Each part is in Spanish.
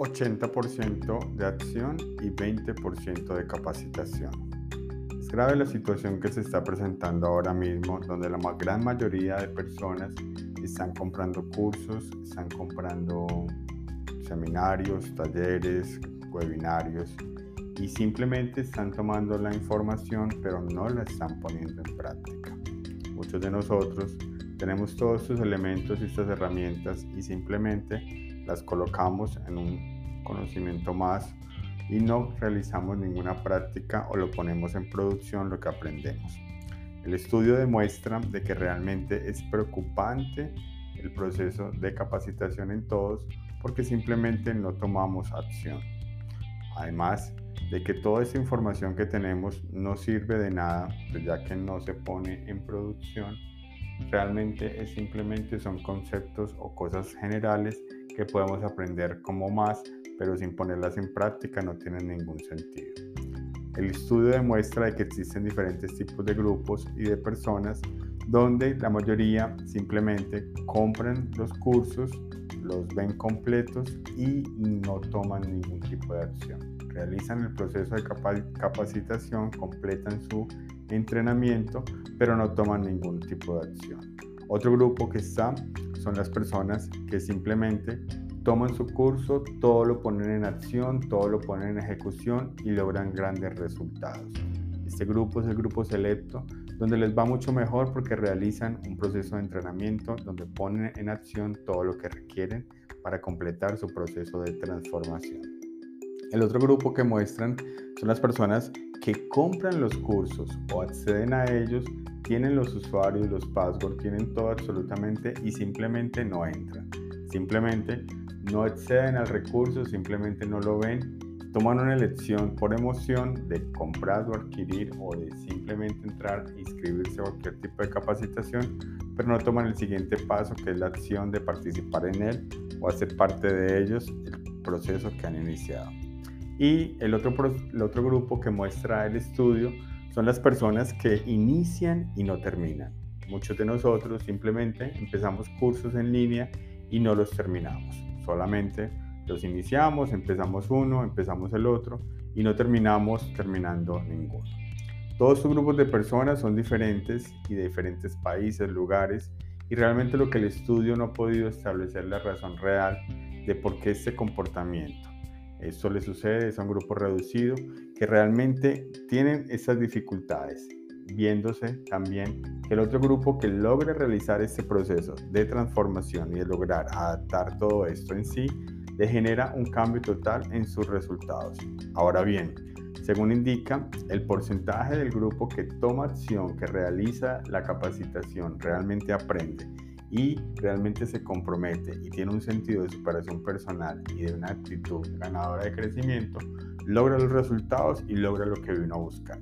80% de acción y 20% de capacitación. Es grave la situación que se está presentando ahora mismo, donde la gran mayoría de personas están comprando cursos, están comprando seminarios, talleres, webinarios y simplemente están tomando la información pero no la están poniendo en práctica. Muchos de nosotros tenemos todos estos elementos y estas herramientas y simplemente las colocamos en un conocimiento más y no realizamos ninguna práctica o lo ponemos en producción lo que aprendemos. El estudio demuestra de que realmente es preocupante el proceso de capacitación en todos porque simplemente no tomamos acción. Además de que toda esa información que tenemos no sirve de nada, pues ya que no se pone en producción, realmente es simplemente son conceptos o cosas generales que podemos aprender como más, pero sin ponerlas en práctica no tienen ningún sentido. El estudio demuestra de que existen diferentes tipos de grupos y de personas donde la mayoría simplemente compran los cursos, los ven completos y no toman ningún tipo de acción. Realizan el proceso de capacitación, completan su entrenamiento, pero no toman ningún tipo de acción. Otro grupo que está son las personas que simplemente toman su curso, todo lo ponen en acción, todo lo ponen en ejecución y logran grandes resultados. Este grupo es el grupo selecto donde les va mucho mejor porque realizan un proceso de entrenamiento donde ponen en acción todo lo que requieren para completar su proceso de transformación. El otro grupo que muestran son las personas que compran los cursos o acceden a ellos, tienen los usuarios, los passwords, tienen todo absolutamente y simplemente no entran. Simplemente no acceden al recurso, simplemente no lo ven toman una elección por emoción de comprar o adquirir o de simplemente entrar inscribirse a cualquier tipo de capacitación, pero no toman el siguiente paso que es la acción de participar en él o hacer parte de ellos el proceso que han iniciado. Y el otro, grupo que muestra el estudio son las personas que inician y no terminan. Muchos de nosotros simplemente empezamos cursos en línea y no los terminamos. Solamente los iniciamos, empezamos uno, empezamos el otro y no terminamos terminando ninguno. Todos estos grupos de personas son diferentes y de diferentes países, lugares, y realmente lo que el estudio no ha podido establecer la razón real de por qué este comportamiento. Esto le sucede, es un grupo reducido que realmente tienen esas dificultades, viéndose también que el otro grupo que logre realizar este proceso de transformación y de lograr adaptar todo esto en sí, le genera un cambio total en sus resultados. Ahora bien, según indica, el porcentaje del grupo que toma acción, que realiza la capacitación, realmente aprende y realmente se compromete y tiene un sentido de superación personal y de una actitud ganadora de crecimiento, logra los resultados y logra lo que vino a buscar.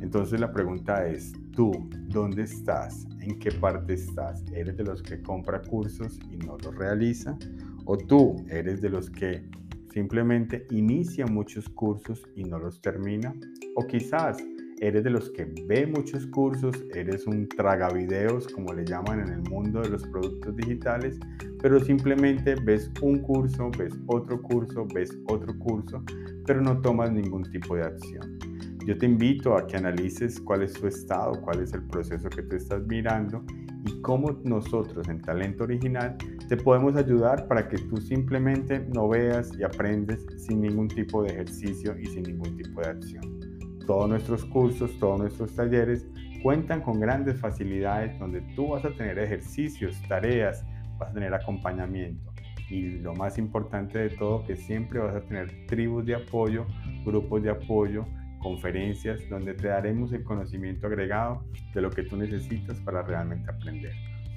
Entonces la pregunta es, ¿tú dónde estás? ¿En qué parte estás? ¿Eres de los que compra cursos y no los realiza? ¿O tú eres de los que simplemente inicia muchos cursos y no los termina? ¿O quizás eres de los que ve muchos cursos, eres un tragavideos, como le llaman en el mundo de los productos digitales, pero simplemente ves un curso, ves otro curso, ves otro curso, pero no tomas ningún tipo de acción? Yo te invito a que analices cuál es tu estado, cuál es el proceso que tú estás mirando y cómo nosotros en Talento Original te podemos ayudar para que tú simplemente no veas y aprendes sin ningún tipo de ejercicio y sin ningún tipo de acción. Todos nuestros cursos, todos nuestros talleres cuentan con grandes facilidades donde tú vas a tener ejercicios, tareas, vas a tener acompañamiento y lo más importante de todo que siempre vas a tener tribus de apoyo, grupos de apoyo conferencias donde te daremos el conocimiento agregado de lo que tú necesitas para realmente aprender.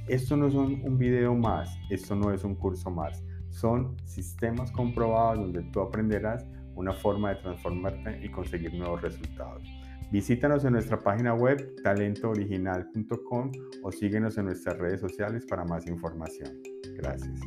Esto no son un video más, esto no es un curso más, son sistemas comprobados donde tú aprenderás una forma de transformarte y conseguir nuevos resultados. Visítanos en nuestra página web talentooriginal.com o síguenos en nuestras redes sociales para más información. Gracias.